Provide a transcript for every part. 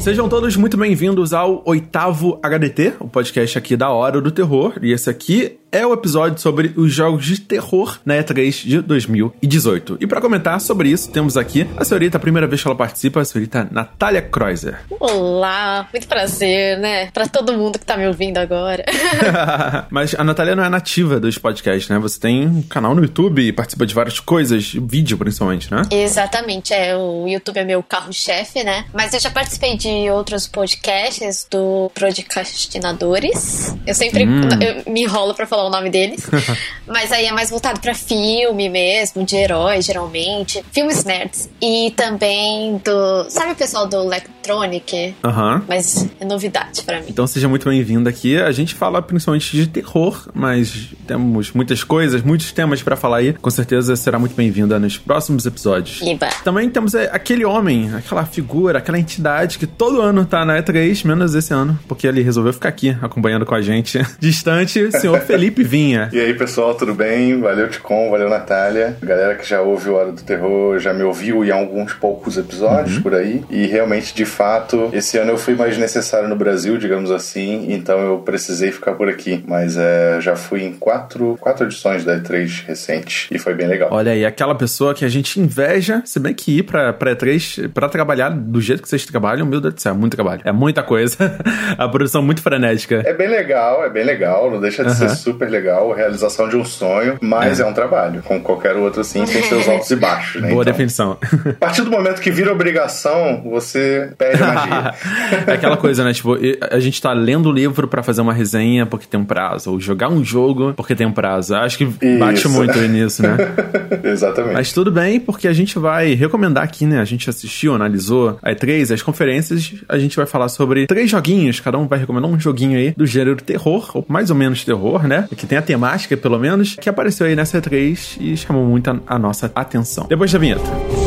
Sejam todos muito bem-vindos ao oitavo HDT, o podcast aqui da Hora do Terror. E esse aqui é o episódio sobre os jogos de terror na E3 de 2018. E para comentar sobre isso, temos aqui a senhorita, a primeira vez que ela participa, a senhorita Natália Kreuzer. Olá, muito prazer, né? Para todo mundo que tá me ouvindo agora. Mas a Natália não é nativa dos podcasts, né? Você tem um canal no YouTube e participa de várias coisas, vídeo principalmente, né? Exatamente, é, o YouTube é meu carro-chefe, né? Mas eu já participei de outros podcasts do Podcastinadores. Eu sempre hum. eu me enrolo para falar falar o nome deles. mas aí é mais voltado para filme mesmo, de heróis, geralmente. Filmes nerds. E também do. Sabe o pessoal do Electronic? Aham. Uhum. Mas é novidade para mim. Então seja muito bem-vindo aqui. A gente fala principalmente de terror, mas temos muitas coisas, muitos temas para falar aí. Com certeza será muito bem-vinda nos próximos episódios. Iba. Também temos é, aquele homem, aquela figura, aquela entidade que todo ano tá na E3, menos esse ano, porque ele resolveu ficar aqui acompanhando com a gente. Distante, senhor Felipe. Felipe Vinha. E aí, pessoal, tudo bem? Valeu, Ticom, valeu, Natália. Galera que já ouve o Hora do Terror já me ouviu em alguns poucos episódios uhum. por aí. E realmente, de fato, esse ano eu fui mais necessário no Brasil, digamos assim, então eu precisei ficar por aqui. Mas é, já fui em quatro, quatro edições da E3 recente e foi bem legal. Olha aí, aquela pessoa que a gente inveja, se bem que ir pra, pra E3 pra trabalhar do jeito que vocês trabalham, meu Deus do céu, é muito trabalho. É muita coisa. a produção muito frenética. É bem legal, é bem legal, não deixa de uhum. ser super super legal, realização de um sonho, mas é, é um trabalho, como qualquer outro assim, tem seus altos e baixos, né? Boa então, definição. A partir do momento que vira obrigação, você perde a magia. é aquela coisa, né? Tipo, a gente tá lendo o livro para fazer uma resenha porque tem um prazo, ou jogar um jogo porque tem um prazo. Acho que bate Isso. muito nisso, né? Exatamente. Mas tudo bem, porque a gente vai recomendar aqui, né? A gente assistiu, analisou a E3, as conferências, a gente vai falar sobre três joguinhos, cada um vai recomendar um joguinho aí do gênero terror, ou mais ou menos terror, né? Que tem a temática, pelo menos, que apareceu aí nessa E3 e chamou muito a, a nossa atenção. Depois da vinheta.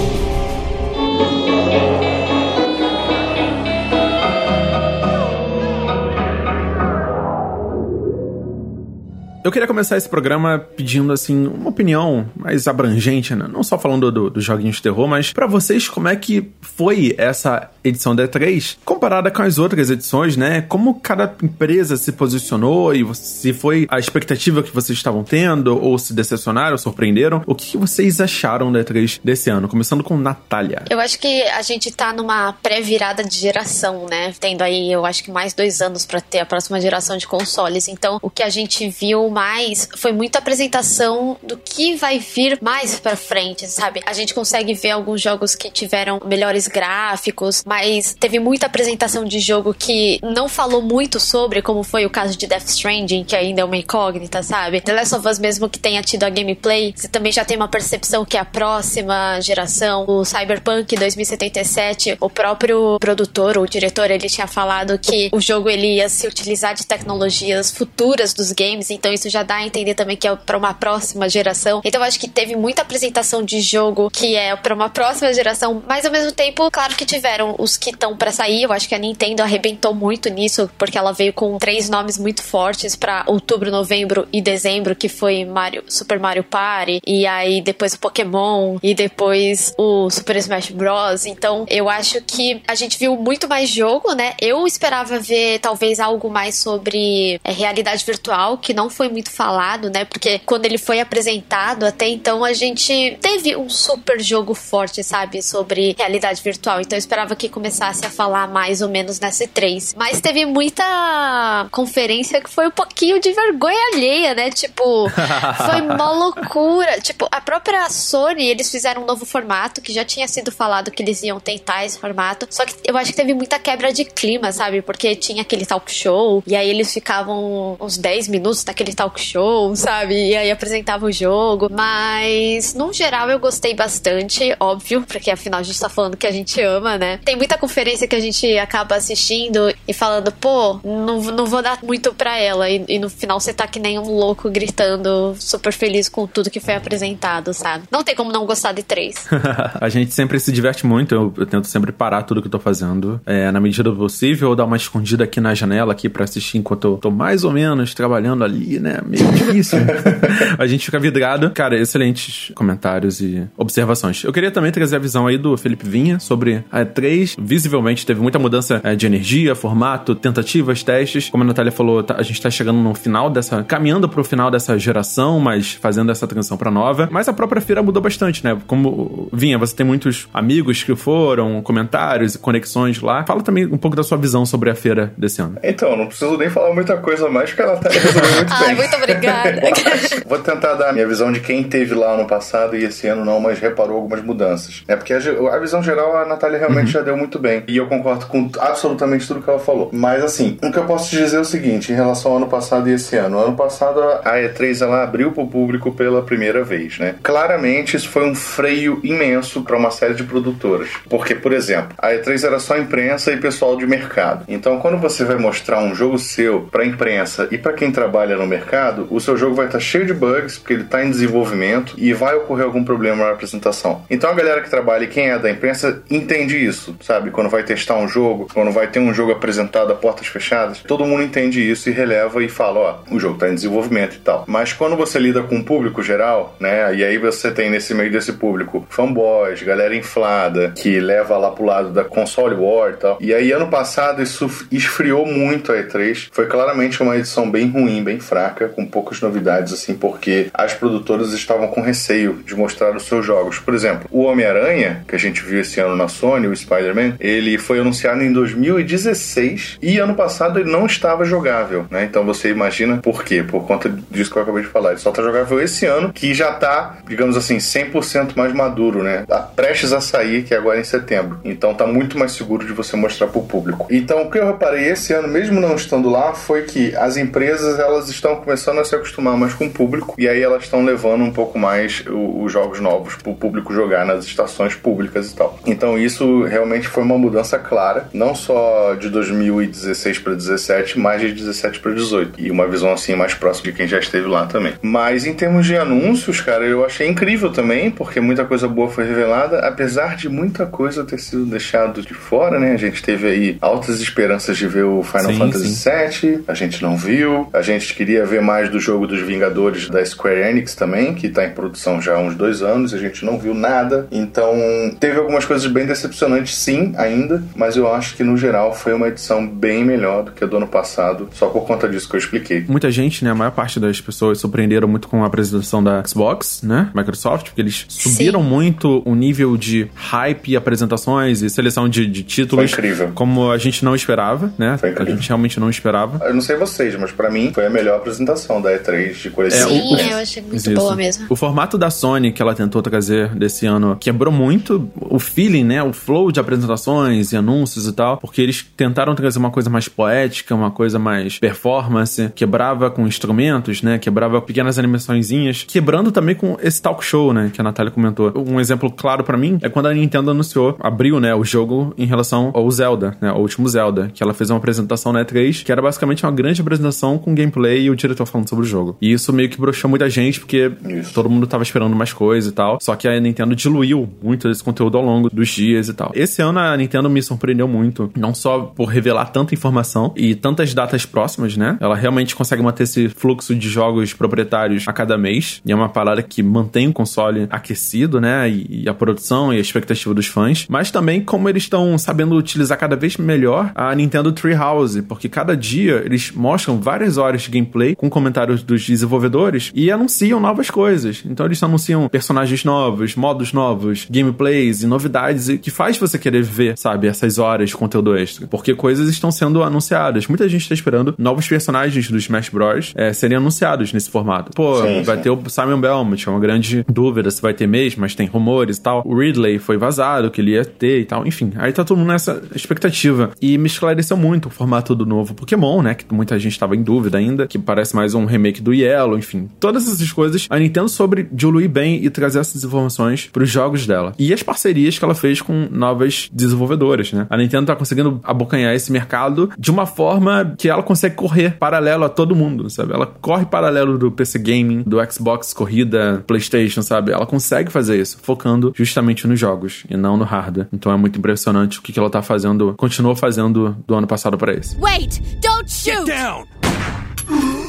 Eu queria começar esse programa pedindo, assim, uma opinião mais abrangente, né? Não só falando dos do joguinhos de terror, mas para vocês, como é que foi essa edição da E3 comparada com as outras edições, né? Como cada empresa se posicionou e se foi a expectativa que vocês estavam tendo, ou se decepcionaram, surpreenderam. O que vocês acharam da E3 desse ano? Começando com Natália. Eu acho que a gente tá numa pré-virada de geração, né? Tendo aí, eu acho que mais dois anos para ter a próxima geração de consoles. Então, o que a gente viu mais foi muita apresentação do que vai vir mais para frente, sabe? A gente consegue ver alguns jogos que tiveram melhores gráficos, mas teve muita apresentação de jogo que não falou muito sobre, como foi o caso de Death Stranding, que ainda é uma incógnita, sabe? The Last of Us mesmo que tenha tido a gameplay, você também já tem uma percepção que é a próxima geração, o Cyberpunk 2077, o próprio produtor, o diretor, ele tinha falado que o jogo ele ia se utilizar de tecnologias futuras dos games, então isso isso já dá a entender também que é para uma próxima geração. Então acho que teve muita apresentação de jogo que é para uma próxima geração, mas ao mesmo tempo, claro que tiveram os que estão para sair. Eu acho que a Nintendo arrebentou muito nisso, porque ela veio com três nomes muito fortes para outubro, novembro e dezembro, que foi Mario, Super Mario Party, e aí depois o Pokémon, e depois o Super Smash Bros. Então eu acho que a gente viu muito mais jogo, né? Eu esperava ver talvez algo mais sobre é, realidade virtual, que não foi muito falado, né? Porque quando ele foi apresentado, até então a gente teve um super jogo forte, sabe? Sobre realidade virtual. Então eu esperava que começasse a falar mais ou menos nessa 3. Mas teve muita conferência que foi um pouquinho de vergonha alheia, né? Tipo, foi uma loucura. Tipo, a própria Sony, eles fizeram um novo formato que já tinha sido falado que eles iam tentar esse formato. Só que eu acho que teve muita quebra de clima, sabe? Porque tinha aquele talk show e aí eles ficavam uns 10 minutos naquele talk talk show, sabe? E aí apresentava o jogo. Mas, no geral, eu gostei bastante, óbvio, porque afinal a gente tá falando que a gente ama, né? Tem muita conferência que a gente acaba assistindo e falando, pô, não, não vou dar muito pra ela. E, e no final você tá que nem um louco gritando, super feliz com tudo que foi apresentado, sabe? Não tem como não gostar de três. a gente sempre se diverte muito, eu, eu, tento sempre parar tudo que eu tô fazendo. É, na medida do possível, ou dar uma escondida aqui na janela aqui para assistir enquanto eu tô mais ou menos trabalhando ali, né? Né? Meio difícil. a gente fica vidrado. Cara, excelentes comentários e observações. Eu queria também trazer a visão aí do Felipe Vinha sobre a E3. Visivelmente teve muita mudança é, de energia, formato, tentativas, testes. Como a Natália falou, tá, a gente tá chegando no final dessa. caminhando pro final dessa geração, mas fazendo essa transição pra nova. Mas a própria feira mudou bastante, né? Como Vinha, você tem muitos amigos que foram, comentários e conexões lá. Fala também um pouco da sua visão sobre a feira desse ano. Então, não preciso nem falar muita coisa mais, porque ela tá resolvendo muito bem. Muito obrigada. Vou tentar dar a minha visão de quem teve lá no passado e esse ano não, mas reparou algumas mudanças. É porque a, a visão geral a Natália realmente uhum. já deu muito bem. E eu concordo com absolutamente tudo que ela falou. Mas assim, o que eu posso te dizer é o seguinte, em relação ao ano passado e esse ano. Ano passado a E3 ela abriu para o público pela primeira vez, né? Claramente isso foi um freio imenso para uma série de produtoras. Porque, por exemplo, a E3 era só imprensa e pessoal de mercado. Então, quando você vai mostrar um jogo seu para imprensa e para quem trabalha no mercado, o seu jogo vai estar cheio de bugs, porque ele está em desenvolvimento e vai ocorrer algum problema na apresentação. Então, a galera que trabalha e quem é da imprensa entende isso, sabe? Quando vai testar um jogo, quando vai ter um jogo apresentado a portas fechadas, todo mundo entende isso e releva e fala: ó, o jogo está em desenvolvimento e tal. Mas quando você lida com o público geral, né? E aí você tem nesse meio desse público fanboys, galera inflada, que leva lá pro lado da console war e tal. E aí, ano passado, isso esfriou muito a E3. Foi claramente uma edição bem ruim, bem fraca, com poucas novidades, assim, porque as produtoras estavam com receio de mostrar os seus jogos. Por exemplo, o Homem-Aranha, que a gente viu esse ano na Sony, o Spider-Man, ele foi anunciado em 2016 e ano passado ele não estava jogável, né? Então você imagina por quê? Por conta disso que eu acabei de falar. Ele só está jogável esse ano, que já está, digamos assim, 100% mais maduro, né? Tá prestes a sair, que é agora em setembro. Então tá muito mais seguro de você mostrar para o público. Então o que eu reparei esse ano, mesmo não estando lá, foi que as empresas elas estão começando a se acostumar mais com o público e aí elas estão levando um pouco mais os jogos novos para o público jogar nas estações públicas e tal. Então isso realmente foi uma mudança clara, não só de 2016 para 17, mas de 17 para 18 e uma visão assim mais próxima de quem já esteve lá também. Mas em termos de anúncios, cara, eu achei incrível também, porque muita coisa boa foi revelada, apesar de muita coisa ter sido deixado de fora, né? A gente teve aí altas esperanças de ver o Final sim, Fantasy VII, a gente não viu. A gente queria ver mais do jogo dos Vingadores da Square Enix também, que tá em produção já há uns dois anos, a gente não viu nada. Então, teve algumas coisas bem decepcionantes, sim, ainda, mas eu acho que no geral foi uma edição bem melhor do que a do ano passado, só por conta disso que eu expliquei. Muita gente, né, a maior parte das pessoas surpreenderam muito com a apresentação da Xbox, né, Microsoft, porque eles subiram sim. muito o nível de hype e apresentações e seleção de, de títulos. Foi incrível. Como a gente não esperava, né? Foi incrível. A gente realmente não esperava. Eu não sei vocês, mas para mim foi a melhor apresentação da E3 de coleção. É, Sim, o, eu achei muito isso. boa mesmo. O formato da Sony que ela tentou trazer desse ano quebrou muito o feeling, né? O flow de apresentações e anúncios e tal, porque eles tentaram trazer uma coisa mais poética, uma coisa mais performance, quebrava com instrumentos, né? Quebrava pequenas animaçõezinhas, quebrando também com esse talk show, né? Que a Natália comentou. Um exemplo claro para mim é quando a Nintendo anunciou, abriu, né? O jogo em relação ao Zelda, né? O último Zelda, que ela fez uma apresentação na E3, que era basicamente uma grande apresentação com gameplay e o diretor falando sobre o jogo. E isso meio que broxou muita gente, porque isso. todo mundo tava esperando mais coisa e tal. Só que a Nintendo diluiu muito desse conteúdo ao longo dos dias e tal. Esse ano a Nintendo me surpreendeu muito, não só por revelar tanta informação e tantas datas próximas, né? Ela realmente consegue manter esse fluxo de jogos proprietários a cada mês. E é uma parada que mantém o console aquecido, né? E, a produção e a expectativa dos fãs. Mas também como eles estão sabendo utilizar cada vez melhor a Nintendo Treehouse, porque cada dia eles mostram várias horas de gameplay com comentários dos desenvolvedores e anunciam novas coisas. Então eles anunciam personagens novos, modos novos, gameplays e novidades que faz você querer ver, sabe, essas horas de conteúdo extra. Porque coisas estão sendo anunciadas. Muita gente está esperando novos personagens do Smash Bros. É, serem anunciados nesse formato. Pô, sim, vai sim. ter o Simon Belmont, é uma grande dúvida se vai ter mesmo, mas tem rumores e tal. O Ridley foi vazado que ele ia ter e tal. Enfim, aí tá todo mundo nessa expectativa. E me esclareceu muito o formato do novo Pokémon, né? Que muita gente estava em dúvida ainda, que parece mais um remake do Yellow, enfim. Todas essas coisas, a Nintendo sobre diluir bem e trazer essas informações para os jogos dela. E as parcerias que ela fez com novas desenvolvedoras, né? A Nintendo tá conseguindo abocanhar esse mercado de uma forma que ela consegue correr paralelo a todo mundo, sabe? Ela corre paralelo do PC Gaming, do Xbox Corrida, PlayStation, sabe? Ela consegue fazer isso, focando justamente nos jogos e não no hardware. Então é muito impressionante o que ela tá fazendo, continuou fazendo do ano passado para esse. Wait! Don't shoot! Get down!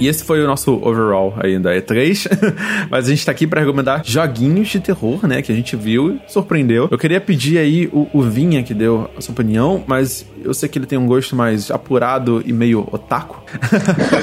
E esse foi o nosso overall aí da E3. Mas a gente tá aqui para recomendar joguinhos de terror, né? Que a gente viu e surpreendeu. Eu queria pedir aí o, o Vinha que deu a sua opinião, mas eu sei que ele tem um gosto mais apurado e meio otaku.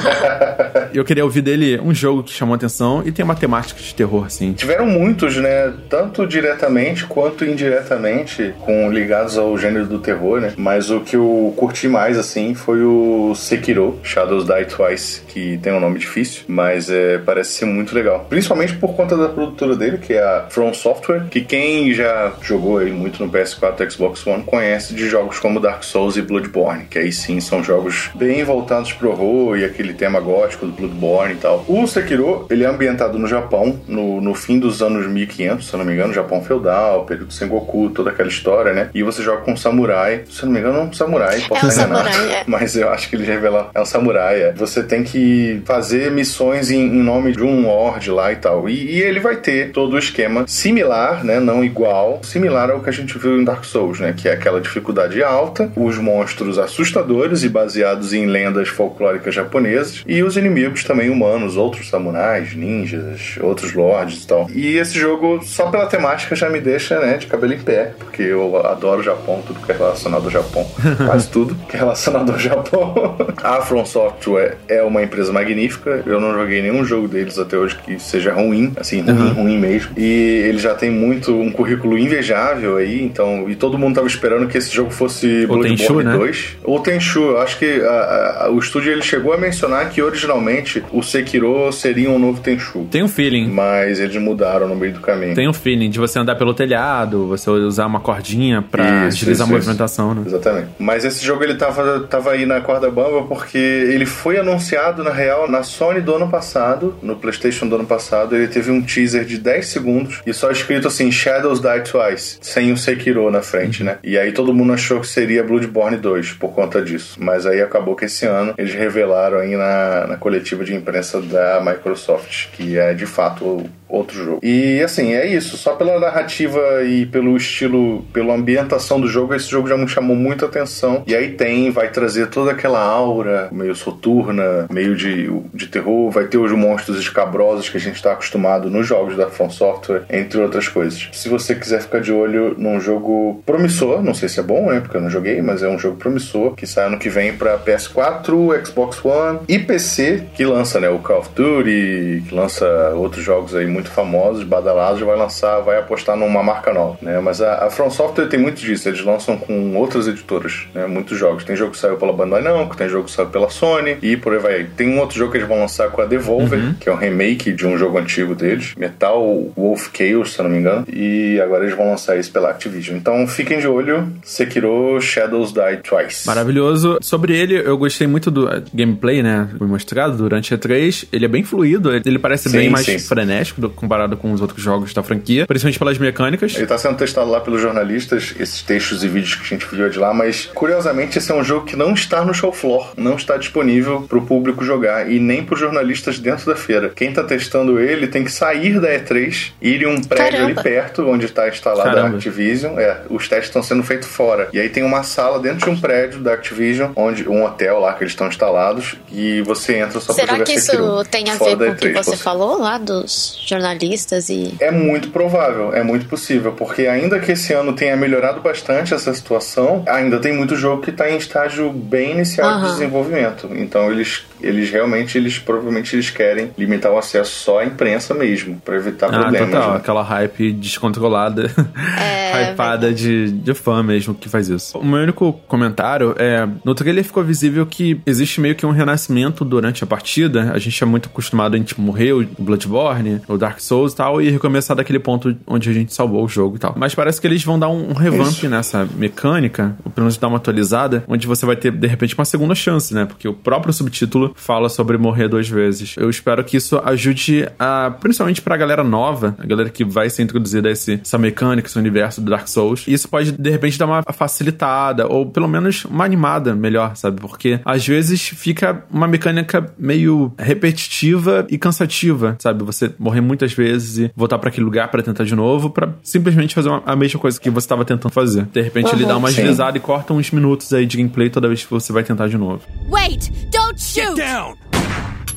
eu queria ouvir dele um jogo que chamou atenção e tem uma temática de terror, assim. Tiveram muitos, né? Tanto diretamente quanto indiretamente, com ligados ao gênero do terror, né? Mas o que eu curti mais, assim, foi o Sekiro, Shadows Die Twice, que tem um nome difícil, mas é, parece ser muito legal. Principalmente por conta da produtora dele, que é a From Software, que quem já jogou aí muito no PS4 Xbox One conhece de jogos como Dark Souls e Bloodborne, que aí sim são jogos bem voltados pro horror e aquele tema gótico do Bloodborne e tal. O Sekiro, ele é ambientado no Japão, no, no fim dos anos 1500, se eu não me engano, Japão feudal, período Sengoku, toda aquela história, né? E você joga com um samurai, se eu não me engano, é um samurai, posso é um samurai, é. mas eu acho que ele revela, é um samurai, é. Você tem que fazer missões em, em nome de um lord lá e tal. E, e, ele vai ter todo o esquema similar, né? Não igual, similar ao que a gente viu em Dark Souls, né? Que é aquela dificuldade alta, os monstros assustadores e baseados em lendas folclóricas japonesas, e os inimigos também humanos, outros samurais, ninjas, outros lords e tal. E esse jogo, só pela temática, já me deixa, né, de cabelo em pé, porque eu adoro o Japão, tudo que é relacionado ao Japão. Quase tudo que é relacionado ao Japão. a From Software é uma empresa magnífica, eu não joguei nenhum jogo deles até hoje que seja ruim, assim, ruim, uhum. ruim mesmo. E ele já tem muito, um currículo invejável aí, então, e todo mundo tava esperando que esse jogo fosse Bloodborne né? 2. Ou Tenchu, eu acho que a, a, o estúdio ele chegou a mencionar que originalmente o Sekiro seria um novo Tenchu. Tem um feeling. Mas eles mudaram no meio do caminho. Tem um feeling de você andar pelo telhado, você usar uma cordinha pra isso, agilizar isso, a movimentação, isso. né? Exatamente. Mas esse jogo ele tava, tava aí na corda bamba porque ele foi anunciado, na real, na Sony do ano passado, no PlayStation do ano passado. Ele teve um teaser de 10 segundos e só escrito assim: Shadows Die Twice, sem o Sekiro na frente, né? E aí todo mundo achou que seria Bloodborne 2 por conta disso. Mas aí acabou que esse ano eles revelaram aí na, na coletiva de imprensa da Microsoft que é de fato outro jogo. E assim, é isso. Só pela narrativa e pelo estilo, pela ambientação do jogo, esse jogo já me chamou muita atenção. E aí tem, vai trazer toda aquela aura meio soturna, meio de, de terror. Vai ter os monstros escabrosos que a gente está acostumado nos jogos da From Software, entre outras coisas. Se você quiser ficar de olho num jogo promissor, não sei se é bom, né? Porque eu não joguei, mas é um jogo promissor que sai ano que vem para PS4, Xbox One e PC, que lança, né? O Call of Duty, que lança outros jogos aí muito famosos, badalados, vai lançar, vai apostar numa marca nova, né? Mas a, a From Software tem muito disso, eles lançam com outras editoras, né? Muitos jogos. Tem jogo que saiu pela Bandai Namco, tem jogo que saiu pela Sony e por aí vai. Tem um outro jogo que eles vão lançar com a Devolver, uhum. que é um remake de um jogo antigo deles, Metal Wolf Chaos, se eu não me engano, e agora eles vão lançar isso pela Activision. Então fiquem de olho, Sekiro Shadows Die Twice. Maravilhoso. Sobre ele, eu gostei muito do gameplay, né? Foi mostrado durante a 3. Ele é bem fluido, ele parece sim, bem mais sim. frenético do, comparado com os outros jogos da franquia, principalmente pelas mecânicas. Ele está sendo testado lá pelos jornalistas, esses textos e vídeos que a gente viu de lá, mas curiosamente esse é um jogo que não está no show floor, não está disponível para o público jogar e nem para os jornalistas dentro da feira. Quem está testando ele tem que sair da E3, ir em um prédio Caramba. ali perto, onde está instalada Caramba. a Activision. É, os testes estão sendo feitos fora. E aí tem uma sala dentro de um prédio da Activision, onde um hotel lá que eles estão instalados, e você entra só para jogar Será que isso tem a ver com o que você falou lá dos jornalistas e. É muito provável, é muito possível, porque ainda que esse ano tenha melhorado bastante essa situação, ainda tem muito jogo que está em estágio bem inicial uhum. de desenvolvimento. Então eles, eles realmente, eles provavelmente eles querem limitar o acesso só à imprensa mesmo, para evitar ah, problemas. Total, né? aquela hype descontrolada, é, hypada de, de fã mesmo que faz isso. O meu único comentário é: no trailer ficou visível que existe meio que um renascimento durante a partida. A gente é muito acostumado a gente morrer o Bloodborne, o Dark Souls e tal, e recomeçar daquele ponto onde a gente salvou o jogo e tal. Mas parece que eles vão dar um, um revamp Isso. nessa mecânica, ou pelo menos dar uma atualizada, onde você vai ter, de repente, uma segunda chance, né? Porque o próprio subtítulo fala sobre morrer duas vezes. Eu espero que isso ajude a, principalmente pra galera nova, a galera que vai ser introduzida a esse, essa mecânica, esse universo do Dark Souls. E isso pode, de repente, dar uma facilitada, ou pelo menos uma animada melhor, sabe? Porque às vezes fica uma mecânica meio repetitiva e cansativa, sabe? Você morrer muitas vezes e voltar para aquele lugar para tentar de novo, para simplesmente fazer uma, a mesma coisa que você estava tentando fazer. De repente uhum, ele dá uma deslizada e corta uns minutos aí de gameplay toda vez que você vai tentar de novo. Wait, don't shoot. Get down.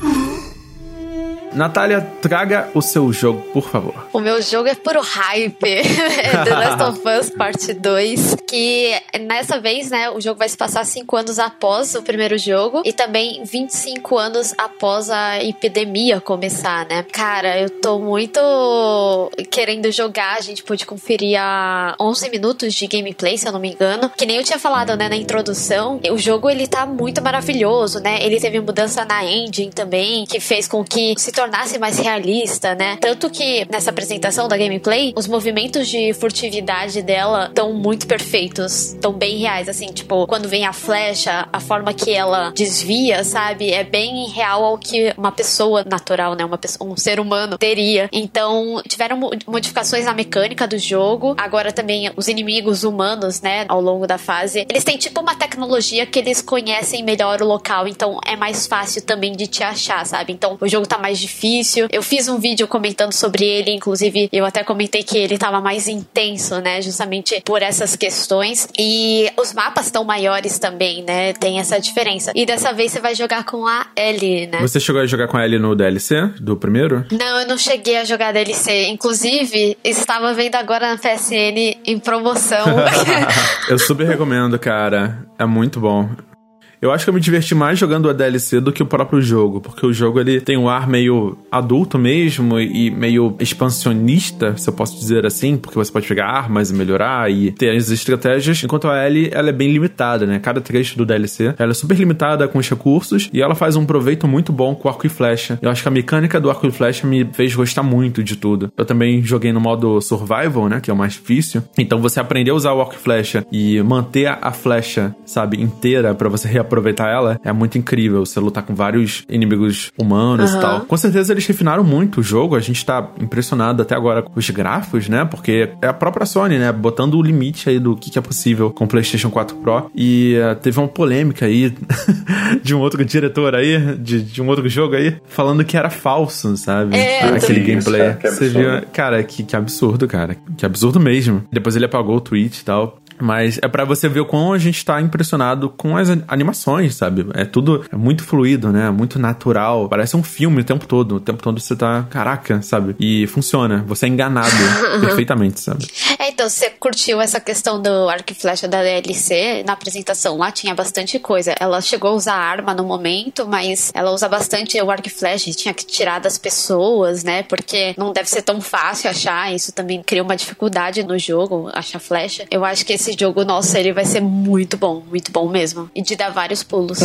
Natália, traga o seu jogo, por favor. O meu jogo é puro hype. é The Last of Us Parte 2. Que nessa vez, né, o jogo vai se passar 5 anos após o primeiro jogo. E também 25 anos após a epidemia começar, né? Cara, eu tô muito querendo jogar. A gente pôde conferir a 11 minutos de gameplay, se eu não me engano. Que nem eu tinha falado, né, na introdução. O jogo, ele tá muito maravilhoso, né? Ele teve mudança na engine também, que fez com que se tornasse tornasse mais realista, né? Tanto que nessa apresentação da gameplay, os movimentos de furtividade dela estão muito perfeitos, estão bem reais, assim, tipo, quando vem a flecha, a forma que ela desvia, sabe? É bem real ao que uma pessoa natural, né? Uma pessoa, um ser humano teria. Então, tiveram modificações na mecânica do jogo. Agora também os inimigos humanos, né, ao longo da fase, eles têm tipo uma tecnologia que eles conhecem melhor o local, então é mais fácil também de te achar, sabe? Então, o jogo tá mais difícil. Eu fiz um vídeo comentando sobre ele, inclusive eu até comentei que ele estava mais intenso, né? Justamente por essas questões. E os mapas estão maiores também, né? Tem essa diferença. E dessa vez você vai jogar com a Ellie, né? Você chegou a jogar com a Ellie no DLC do primeiro? Não, eu não cheguei a jogar DLC. Inclusive, estava vendo agora na PSN em promoção. eu super recomendo, cara. É muito bom. Eu acho que eu me diverti mais jogando a DLC do que o próprio jogo, porque o jogo ele tem um ar meio adulto mesmo e meio expansionista, se eu posso dizer assim, porque você pode pegar armas e melhorar e ter as estratégias, enquanto a Ellie ela é bem limitada, né? Cada trecho do DLC ela é super limitada com os recursos e ela faz um proveito muito bom com arco e flecha. Eu acho que a mecânica do arco e flecha me fez gostar muito de tudo. Eu também joguei no modo survival, né? Que é o mais difícil. Então você aprender a usar o arco e flecha e manter a flecha, sabe, inteira para você reaproveitar aproveitar ela, é muito incrível. Você lutar com vários inimigos humanos uhum. e tal. Com certeza eles refinaram muito o jogo. A gente tá impressionado até agora com os gráficos, né? Porque é a própria Sony, né? Botando o limite aí do que, que é possível com o PlayStation 4 Pro. E uh, teve uma polêmica aí de um outro diretor aí, de, de, um outro jogo aí, falando que era falso, sabe? É, Aquele gameplay. Você viu? Cara, que, que absurdo, cara. Que absurdo mesmo. Depois ele apagou o tweet e tal. Mas é para você ver o quão a gente tá impressionado com as animações, sabe? É tudo é muito fluido, né? Muito natural. Parece um filme o tempo todo. O tempo todo você tá, caraca, sabe? E funciona. Você é enganado perfeitamente, sabe? É, então, você curtiu essa questão do arco e flecha da DLC? Na apresentação lá tinha bastante coisa. Ela chegou a usar arma no momento, mas ela usa bastante o arco e flecha. Tinha que tirar das pessoas, né? Porque não deve ser tão fácil achar. Isso também cria uma dificuldade no jogo, achar flecha. Eu acho que esse esse jogo, nossa, ele vai ser muito bom, muito bom mesmo. E de dar vários pulos.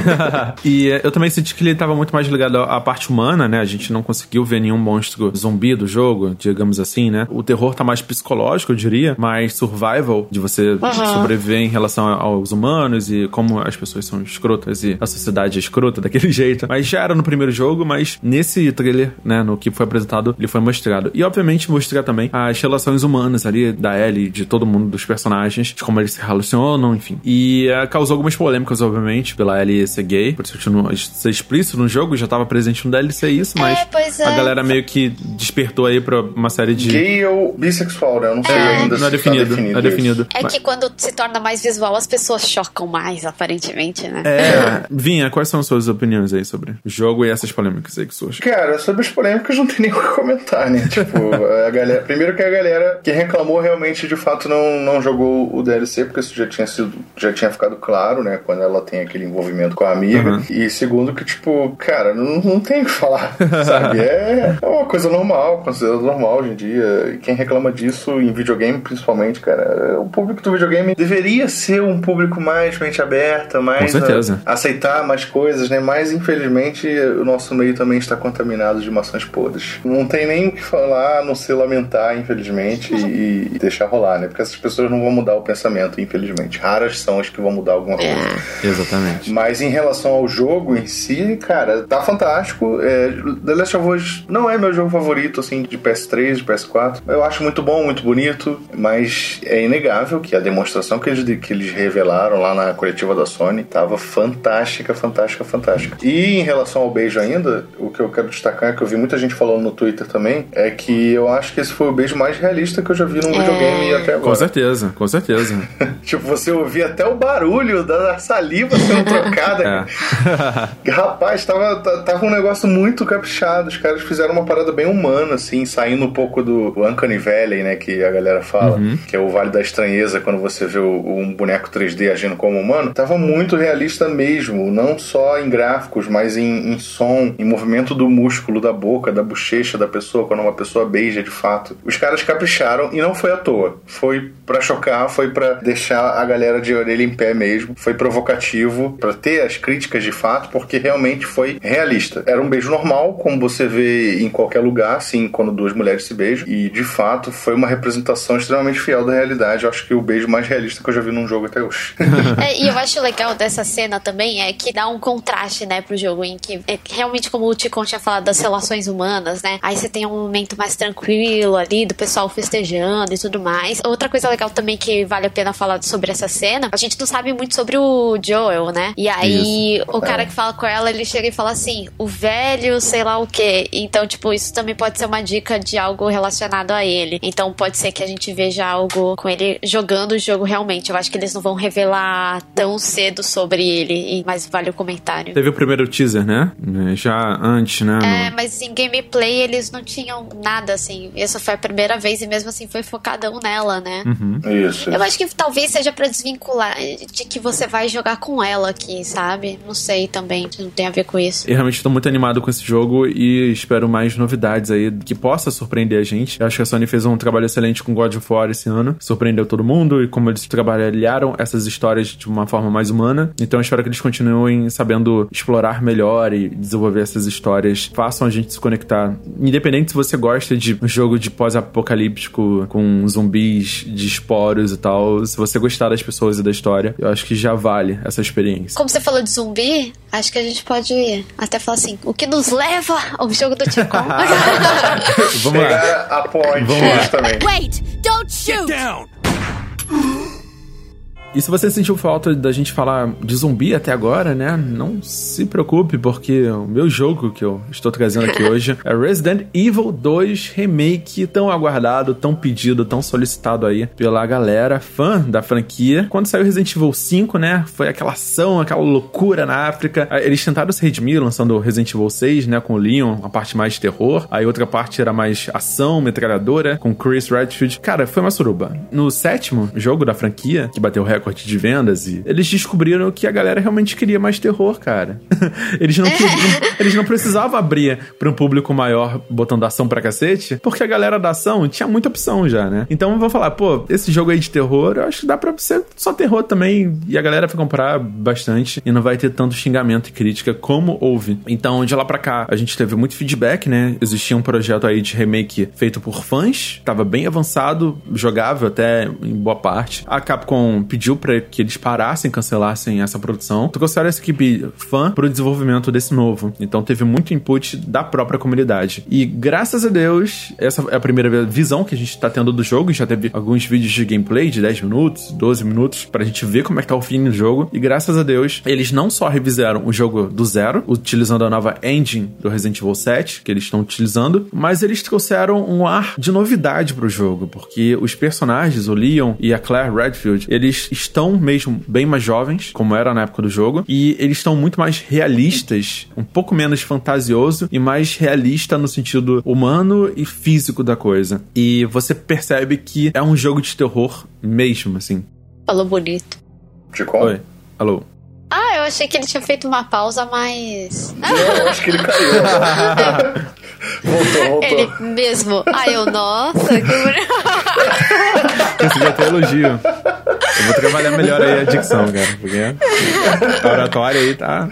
e eu também senti que ele estava muito mais ligado à parte humana, né? A gente não conseguiu ver nenhum monstro zumbi do jogo, digamos assim, né? O terror tá mais psicológico, eu diria, mais survival, de você uhum. sobreviver em relação aos humanos e como as pessoas são escrotas e a sociedade é escrota daquele jeito. Mas já era no primeiro jogo, mas nesse trailer, né, no que foi apresentado, ele foi mostrado. E obviamente mostrar também as relações humanas ali da Ellie, de todo mundo dos personagens personagens, de como eles se relacionam, enfim. E uh, causou algumas polêmicas, obviamente, pela Ellie ser gay, por isso não ser explícito no jogo, já estava presente no DLC isso, mas é, é. a galera meio que despertou aí pra uma série de... Gay ou bissexual, né? Eu não sei é. ainda não é definido, tá definido. É definido. É mas... que quando se torna mais visual, as pessoas chocam mais, aparentemente, né? É. Vinha, quais são as suas opiniões aí sobre o jogo e essas polêmicas aí que surgem? Cara, sobre as polêmicas não tem nem o que comentar, né? tipo, a galera... Primeiro que a galera que reclamou realmente, de fato, não, não jogou o DLC, porque isso já tinha sido, já tinha ficado claro, né? Quando ela tem aquele envolvimento com a amiga. Uhum. E segundo que, tipo, cara, não, não tem o que falar, sabe? É, é uma coisa normal, considerada normal hoje em dia. E quem reclama disso em videogame, principalmente, cara, o público do videogame deveria ser um público mais mente aberta, mais a, aceitar mais coisas, né? Mas, infelizmente, o nosso meio também está contaminado de maçãs podres. Não tem nem o que falar, a não ser lamentar, infelizmente, e, e deixar rolar, né? Porque essas pessoas não vão mudar o pensamento, infelizmente. Raras são as que vão mudar alguma coisa. É. Exatamente. Mas em relação ao jogo em si, cara, tá fantástico. É, The Last of Us não é meu jogo favorito, assim, de PS3, de PS4. Eu acho muito bom, muito bonito. bonito, mas é inegável que a demonstração que eles, que eles revelaram lá na coletiva da Sony tava fantástica, fantástica, fantástica. E em relação ao beijo ainda, o que eu quero destacar, que eu vi muita gente falando no Twitter também, é que eu acho que esse foi o beijo mais realista que eu já vi num é... videogame até agora. Com certeza, com certeza. tipo, você ouvia até o barulho da saliva sendo trocada. É. Rapaz, tava, tava um negócio muito caprichado. Os caras fizeram uma parada bem humana, assim, saindo um pouco do Uncanny Valley, né, que a galera fala, uhum. que é o Vale da Estranheza, quando você vê um boneco 3D agindo como humano. Tava muito realista mesmo, não só em gráficos, mas em, em som, em movimento do músculo da boca, da bochecha da pessoa, quando uma pessoa beija de fato. Os caras capricharam e não foi à toa. Foi para chocar, foi para deixar a galera de orelha em pé mesmo. Foi provocativo para ter as críticas de fato, porque realmente foi realista. Era um beijo normal, como você vê em qualquer lugar, assim, quando duas mulheres se beijam. E de fato foi uma representação extremamente fiel da realidade. Eu acho que o beijo mais realista que eu já vi num jogo até hoje. é, e eu acho legal dessa cena também é que dá um contraste, né, pro jogo, em que é, realmente, como o Ticon tinha falado das relações humanas, né? Aí você tem um momento mais tranquilo ali, do pessoal festejando e tudo mais. Outra coisa legal também que vale a pena falar sobre essa cena, a gente não sabe muito sobre o Joel, né? E aí isso. o cara que fala com ela, ele chega e fala assim: o velho, sei lá o quê. Então, tipo, isso também pode ser uma dica de algo relacionado a ele. Então pode ser que a gente veja algo com ele jogando o jogo realmente. Eu acho que eles não vão revelar tão cedo sobre ele, mas vale o comentário. Teve o primeiro teaser, né? Já antes, né? É, mas em gameplay eles não tinham nada assim. Essa foi a primeira vez e mesmo assim foi focadão nela, né? Uhum. Isso. Eu acho que talvez seja para desvincular de que você vai jogar com ela aqui, sabe? Não sei também, não tem a ver com isso. Eu realmente tô muito animado com esse jogo e espero mais novidades aí que possa surpreender a gente. Eu acho que a Sony fez um trabalho excelente com God of War esse ano, surpreendeu todo mundo e como eles trabalharam essas histórias de uma forma mais humana. Então eu espero que eles continuem sabendo explorar melhor e desenvolver essas histórias, façam a gente se conectar. Independente se você gosta de um jogo de pós-apocalíptico com zumbis de esporos e tal, se você gostar das pessoas e da história, eu acho que já vale essa experiência. Como você falou de zumbi, acho que a gente pode até falar assim: o que nos leva ao jogo do Ticom? Vamos lá. a point Vamos lá. também. Wait, don't shoot! Get down! E se você sentiu falta da gente falar de zumbi até agora, né? Não se preocupe, porque o meu jogo que eu estou trazendo aqui hoje é Resident Evil 2 Remake, tão aguardado, tão pedido, tão solicitado aí pela galera fã da franquia. Quando saiu Resident Evil 5, né? Foi aquela ação, aquela loucura na África. Eles tentaram se redimir lançando Resident Evil 6, né? Com o Leon, a parte mais de terror. Aí outra parte era mais ação, metralhadora, com Chris Redfield. Cara, foi uma suruba. No sétimo jogo da franquia, que bateu o recorde de vendas e eles descobriram que a galera realmente queria mais terror, cara. eles, não, queriam, eles não precisavam abrir para um público maior botando ação pra cacete, porque a galera da ação tinha muita opção já, né? Então eu vou falar, pô, esse jogo aí de terror, eu acho que dá pra ser só terror também e a galera vai comprar bastante e não vai ter tanto xingamento e crítica como houve. Então, de lá pra cá, a gente teve muito feedback, né? Existia um projeto aí de remake feito por fãs, tava bem avançado, jogável até em boa parte. A Capcom pediu para que eles parassem, cancelassem essa produção, trouxeram essa equipe fã pro desenvolvimento desse novo. Então teve muito input da própria comunidade. E graças a Deus, essa é a primeira visão que a gente tá tendo do jogo. Já teve alguns vídeos de gameplay de 10 minutos, 12 minutos, pra gente ver como é que tá o fim do jogo. E graças a Deus, eles não só revisaram o jogo do zero, utilizando a nova engine do Resident Evil 7, que eles estão utilizando, mas eles trouxeram um ar de novidade pro jogo, porque os personagens, o Leon e a Claire Redfield, eles estão mesmo bem mais jovens, como era na época do jogo, e eles estão muito mais realistas, um pouco menos fantasioso e mais realista no sentido humano e físico da coisa. E você percebe que é um jogo de terror mesmo, assim. Falou bonito. De como? Oi. Alô. Ah, eu achei que ele tinha feito uma pausa, mas. Não, eu acho que ele caiu. voltou, voltou. Ele mesmo. Ah, eu, nossa, que Consegui até elogio. Eu vou trabalhar melhor aí a dicção, cara, porque a oratória aí tá.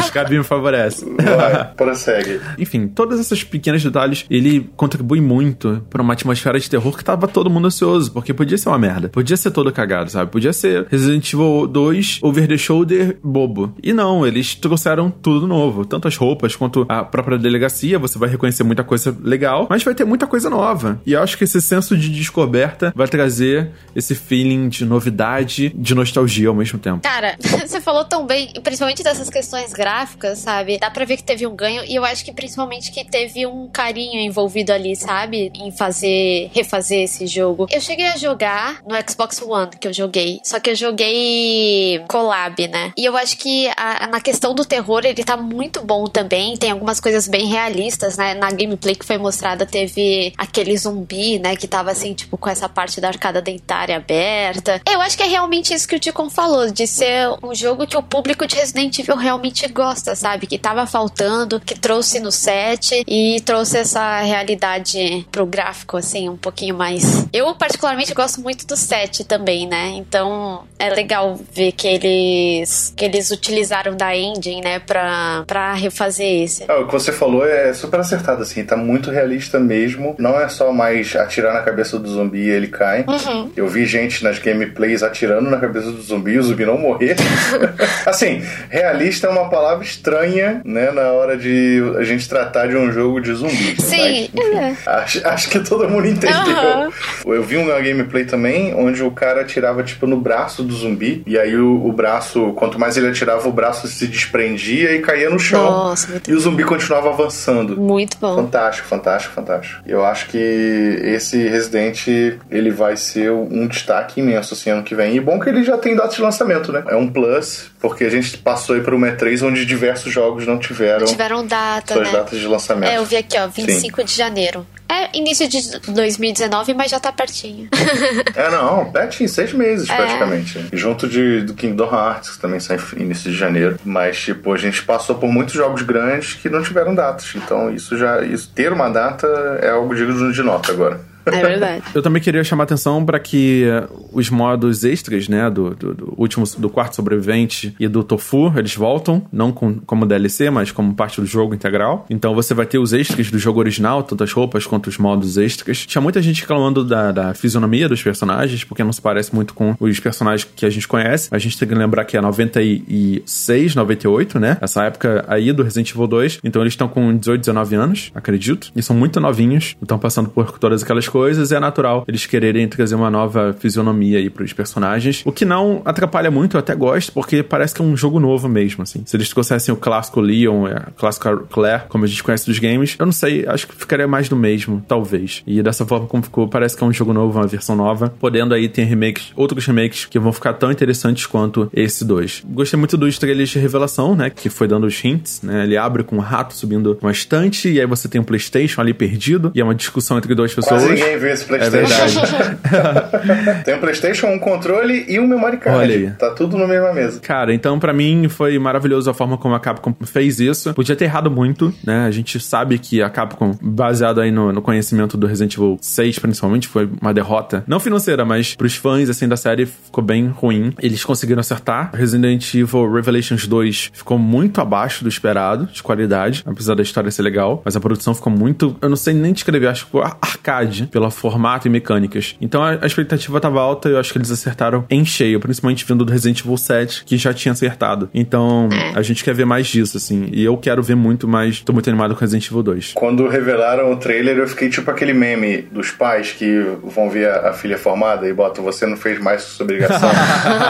Skype me favorece. Vai, prossegue. Enfim, todas essas pequenos detalhes, ele contribui muito pra uma atmosfera de terror que tava todo mundo ansioso, porque podia ser uma merda. Podia ser todo cagado, sabe? Podia ser Resident Evil 2 over the shoulder bobo. E não, eles trouxeram tudo novo. Tanto as roupas quanto a própria delegacia, você vai reconhecer muita coisa legal, mas vai ter muita coisa nova. E eu acho que esse senso de descoberta vai trazer esse feeling de novidade, de nostalgia ao mesmo tempo. Cara, você falou tão bem, principalmente dessas questões gráficas, sabe? Dá pra ver que teve um ganho e eu acho que principalmente que teve um carinho envolvido ali, sabe? Em fazer, refazer esse jogo. Eu cheguei a jogar no Xbox One que eu joguei, só que eu joguei collab, né? E eu acho que a, na questão do terror ele tá muito bom também. Tem algumas coisas bem realistas, né? Na gameplay que foi mostrada teve aquele zumbi, né? Que tava assim, tipo, com essa parte da arcada dentária aberta. Eu acho que é realmente isso que o Ticon falou, de ser um jogo que o público de Resident Evil realmente gosta, sabe? Que tava faltando, que trouxe no set e trouxe essa realidade pro gráfico, assim, um pouquinho mais. Eu, particularmente, gosto muito do set também, né? Então é legal ver que eles que eles utilizaram da engine, né, pra, pra refazer esse. Ah, o que você falou é super acertado, assim, tá muito realista mesmo. Não é só mais atirar na cabeça do zumbi e ele cai. Uhum. Eu vi gente nas gameplays atirando na cabeça do zumbi e o zumbi não morrer. assim, realista é uma palavra estranha, né, na hora de a gente tratar de um jogo de zumbi. Sim, Mas, enfim, é. acho, acho que todo mundo entendeu. Aham. Eu vi uma gameplay também onde o cara atirava tipo no braço do zumbi e aí o, o braço, quanto mais ele atirava, o braço se desprendia e caía no chão. Nossa, E o zumbi continuava avançando. Muito bom. Fantástico, fantástico, fantástico. Eu acho que esse Resident ele vai ser um destaque imenso assim ano que vem. E bom que ele já tem data de lançamento, né? É um plus, porque a gente passou aí por uma E3 onde diversos jogos não tiveram, Tiveram data, suas né? datas de lançamento. É, eu vi aqui, ó, 25 de janeiro. É início de 2019, mas já tá pertinho. É, não, pertinho, seis meses É. praticamente. Junto de, do Kingdom Hearts, que também sai início de janeiro. Mas, tipo, a gente passou por muitos jogos grandes que não tiveram datas. Então, isso já. Isso, ter uma data é algo digno de nota agora. É verdade. Eu também queria chamar atenção para que eh, os modos extras, né, do, do, do último, do quarto sobrevivente e do Tofu, eles voltam, não com, como DLC, mas como parte do jogo integral. Então você vai ter os extras do jogo original, tanto as roupas quanto os modos extras. Tinha muita gente reclamando da, da fisionomia dos personagens, porque não se parece muito com os personagens que a gente conhece. A gente tem que lembrar que é 96, 98, né? Essa época aí do Resident Evil 2. Então eles estão com 18, 19 anos, acredito. E são muito novinhos. Estão passando por todas aquelas coisas. É natural eles quererem trazer uma nova fisionomia aí pros personagens. O que não atrapalha muito, eu até gosto, porque parece que é um jogo novo mesmo, assim. Se eles trouxessem o clássico Leon, a clássica Claire, como a gente conhece dos games, eu não sei, acho que ficaria mais do mesmo, talvez. E dessa forma como ficou, parece que é um jogo novo, uma versão nova, podendo aí ter remakes, outros remakes que vão ficar tão interessantes quanto esse 2. Gostei muito dos trailers de revelação, né, que foi dando os hints, né, ele abre com um rato subindo uma estante, e aí você tem um Playstation ali perdido, e é uma discussão entre duas pessoas. Ninguém viu esse É PlayStation. verdade. Tem um PlayStation, um controle e um memory card. Olha aí. Tá tudo na mesma mesa. Cara, então pra mim foi maravilhoso a forma como a Capcom fez isso. Podia ter errado muito, né? A gente sabe que a Capcom, baseado aí no, no conhecimento do Resident Evil 6, principalmente, foi uma derrota. Não financeira, mas pros fãs, assim, da série ficou bem ruim. Eles conseguiram acertar. Resident Evil Revelations 2 ficou muito abaixo do esperado, de qualidade, apesar da história ser legal. Mas a produção ficou muito... Eu não sei nem descrever, acho que ficou arcade, pelo formato e mecânicas. Então a, a expectativa tava alta e eu acho que eles acertaram em cheio, principalmente vindo do Resident Evil 7, que já tinha acertado. Então a gente quer ver mais disso, assim. E eu quero ver muito mais. Tô muito animado com Resident Evil 2. Quando revelaram o trailer, eu fiquei tipo aquele meme dos pais que vão ver a, a filha formada e botam você não fez mais sua obrigação.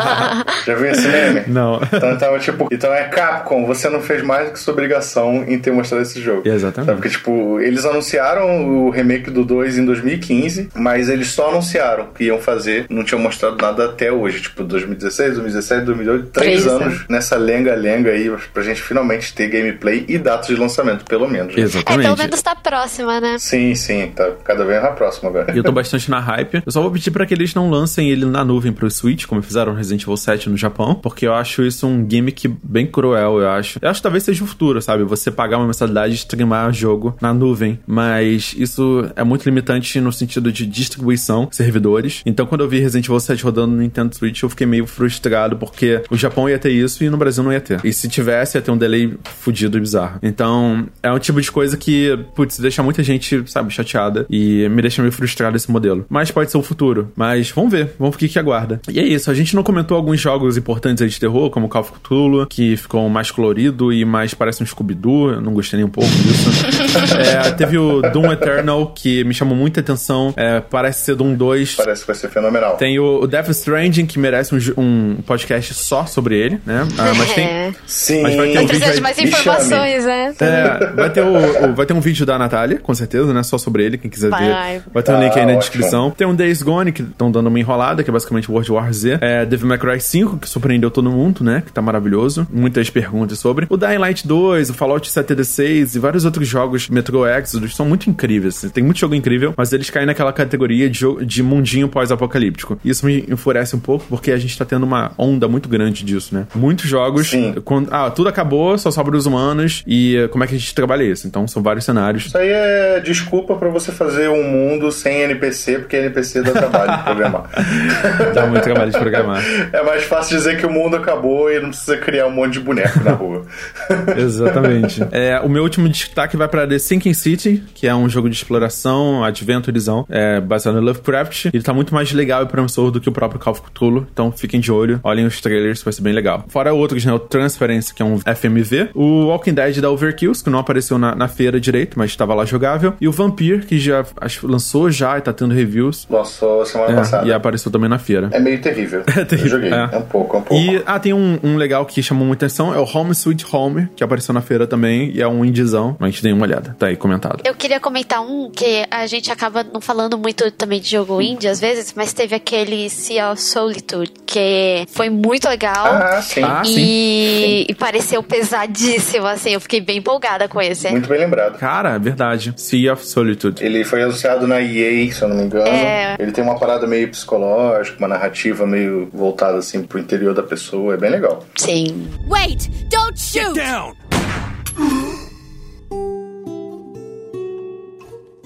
Já viu esse meme? Não. Então tava tipo, então é Capcom, você não fez mais do que sua obrigação em ter mostrado esse jogo. Exatamente. Sabe? Porque, tipo, eles anunciaram o remake do 2 em 2015, mas eles só anunciaram que iam fazer, não tinham mostrado nada até hoje. Tipo, 2016, 2017, 2018, três, Três anos anos. nessa lenga-lenga aí pra gente finalmente ter gameplay e datas de lançamento, pelo menos. né? É, Exatamente. pelo menos tá próxima, né? Sim, sim, tá cada vez mais próximo agora. E eu tô bastante na hype. Eu só vou pedir pra que eles não lancem ele na nuvem pro Switch, como fizeram no Resident Evil 7 no Japão, porque eu acho isso um gimmick bem cruel, eu acho. Eu acho que talvez seja o futuro, sabe? Você pagar uma mensalidade e streamar jogo na nuvem, mas isso é muito limitante no sentido de distribuição, servidores. Então, quando eu vi Resident Evil 7 rodando no Nintendo Switch, eu fiquei meio frustrado, porque o Japão ia ter isso e no Brasil não ia ter. E se tivesse, ia ter um delay fudido e bizarro. Então, é um tipo de coisa que, putz, deixa muita gente, sabe, chateada e me deixa meio frustrado esse modelo. Mas pode ser o futuro. Mas vamos ver, vamos ver o que, aguarda. E é isso, a gente não comentou alguns jogos importantes aí de terror, como Call of Cthulhu, que ficou mais colorido e mais parece um Scooby-Doo. Eu não gostei nem um pouco disso. é, teve o Doom Eternal, que me chamou muita atenção. É, parece ser Doom 2. Parece que vai ser fenomenal. Tem o, o Death Stranding, que merece um, um, podcast só sobre ele, né? Ah, mas tem. É. Sim. Mas vai ter um vídeo de mais informações, né? É, vai ter, o, o- vai ter um vídeo da Natália, com certeza, né? Só sobre ele, quem quiser Vai. ver. Vai ter um link aí Ah, na ótimo. descrição. Tem um Days Gone, que estão dando uma enrolada, que é basicamente World War Z. É, Devil May Cry 5, que surpreendeu todo mundo, né? Que tá maravilhoso. Muitas perguntas sobre. O Dying Light 2, o Fallout 76 e vários outros jogos Metro Exodus são muito incríveis. Tem muito jogo incrível, mas eles caem naquela categoria de, de mundinho pós-apocalíptico. Isso me enfurece um pouco, porque a gente tá tendo uma onda muito grande disso, né? Muitos jogos. Sim. Quando, ah, tudo acabou, só sobra os humanos. E eh, como é que a gente trabalha isso? Então são vários cenários. Isso aí é desculpa pra você fazer um mundo sem NPC, porque NPC dá trabalho de programar. Dá muito trabalho de programar. É mais fácil dizer que o mundo acabou e não precisa criar um monte de boneco na rua. Exatamente. É, o meu último destaque vai pra The Sinking City, que é um jogo de exploração, adventurezão, é, baseado no Lovecraft. Ele tá muito mais legal e promissor do que o próprio Call of Cthulhu, então fiquem de olho, olhem os trailers, vai ser bem legal. Fora outros, né, o Transference, que é um FMV, o Walking Dead da Overkills, que não apareceu na, na feira direito, mas estava lá jogável, e o Vampire, que já acho, lançou já e tá tendo reviews, Lançou semana é, passada. e apareceu também na feira. É meio terrível. É terrível, Eu joguei. é. É. um pouco, é um pouco. E, ah, tem um, um legal que chamou muita atenção, é o Home Sweet Home, que apareceu na feira também, e é um indiezão. A gente dê uma olhada, tá aí comentado. Eu queria comentar um que a gente acaba não falando muito também de jogo indie às vezes, mas teve aquele Sea of Solitude, que foi muito legal. Ah, sim. Ah, e, e pareceu pesadíssimo, assim. Eu fiquei bem empolgada com esse. Muito bem lembrado. Cara, verdade. Sea of Solitude. Ele foi anunciado na EA, se eu não me engano. É. Ele tem uma parada meio psicológica, uma narrativa meio voltada assim pro interior da pessoa. É bem legal. Sim. Wait! Don't shoot! Down!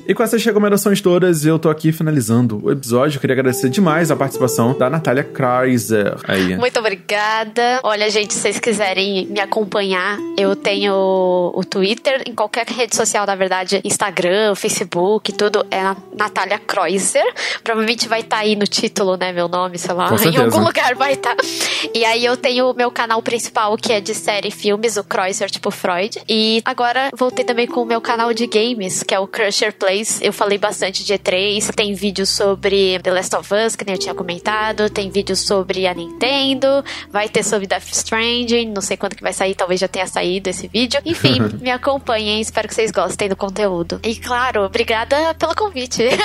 E com essas recomendações todas, eu tô aqui finalizando o episódio. Eu queria agradecer demais a participação da Natália Kreiser aí. Muito obrigada. Olha, gente, se vocês quiserem me acompanhar, eu tenho o Twitter, em qualquer rede social, na verdade, Instagram, Facebook, tudo é Natália Kreuzer. Provavelmente vai estar aí no título, né? Meu nome, sei lá, em algum lugar vai estar. E aí eu tenho o meu canal principal, que é de série e filmes, o Kreuzer, tipo Freud. E agora voltei também com o meu canal de games, que é o Crusher Eu falei bastante de E3. Tem vídeo sobre The Last of Us, que nem eu tinha comentado. Tem vídeo sobre a Nintendo. Vai ter sobre Death Stranding. Não sei quando que vai sair, talvez já tenha saído esse vídeo. Enfim, me acompanhem. Espero que vocês gostem do conteúdo. E claro, obrigada pelo convite.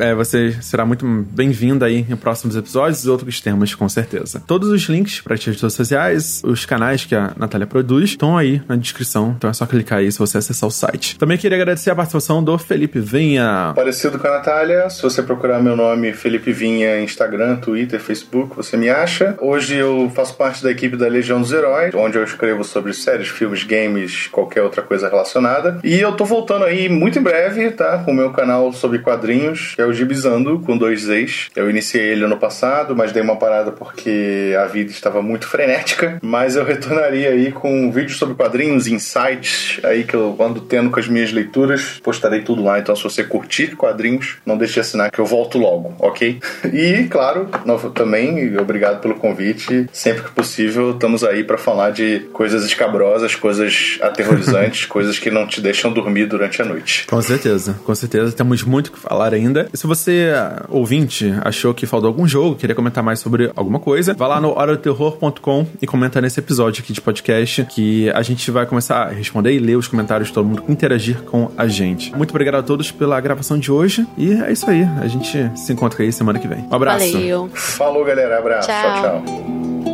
É, você será muito bem-vinda aí em próximos episódios e outros temas, com certeza. Todos os links para as redes sociais, os canais que a Natália produz, estão aí na descrição. Então é só clicar aí se você acessar o site. Também queria agradecer a participação do Felipe Vinha. Parecido com a Natália, se você procurar meu nome Felipe Vinha, Instagram, Twitter, Facebook, você me acha. Hoje eu faço parte da equipe da Legião dos Heróis, onde eu escrevo sobre séries, filmes, games, qualquer outra coisa relacionada. E eu tô voltando aí muito em breve, tá? Com o meu canal sobre quadrinhos, que é o Gibizando, com dois Z's. Eu iniciei ele ano passado, mas dei uma parada porque a vida estava muito frenética. Mas eu retornaria aí com vídeos sobre quadrinhos, insights aí que eu ando tendo com as minhas leituras. Postarei tudo lá, então se você curtir quadrinhos, não deixe de assinar que eu volto logo, ok? E, claro, também, obrigado pelo convite. Sempre que possível, estamos aí para falar de coisas escabrosas, coisas aterrorizantes, coisas que não te deixam dormir durante a noite. Com certeza, com certeza. Temos muito o que falar ainda. E se você, ouvinte, achou que faltou algum jogo, queria comentar mais sobre alguma coisa, vá lá no horadoterror.com e comenta nesse episódio aqui de podcast que a gente vai começar a responder e ler os comentários de todo mundo, interagir com a gente. Muito obrigado a todos pela gravação de hoje e é isso aí. A gente se encontra aí semana que vem. Um abraço. Valeu. Falou, galera. Abraço. Tchau. tchau. tchau.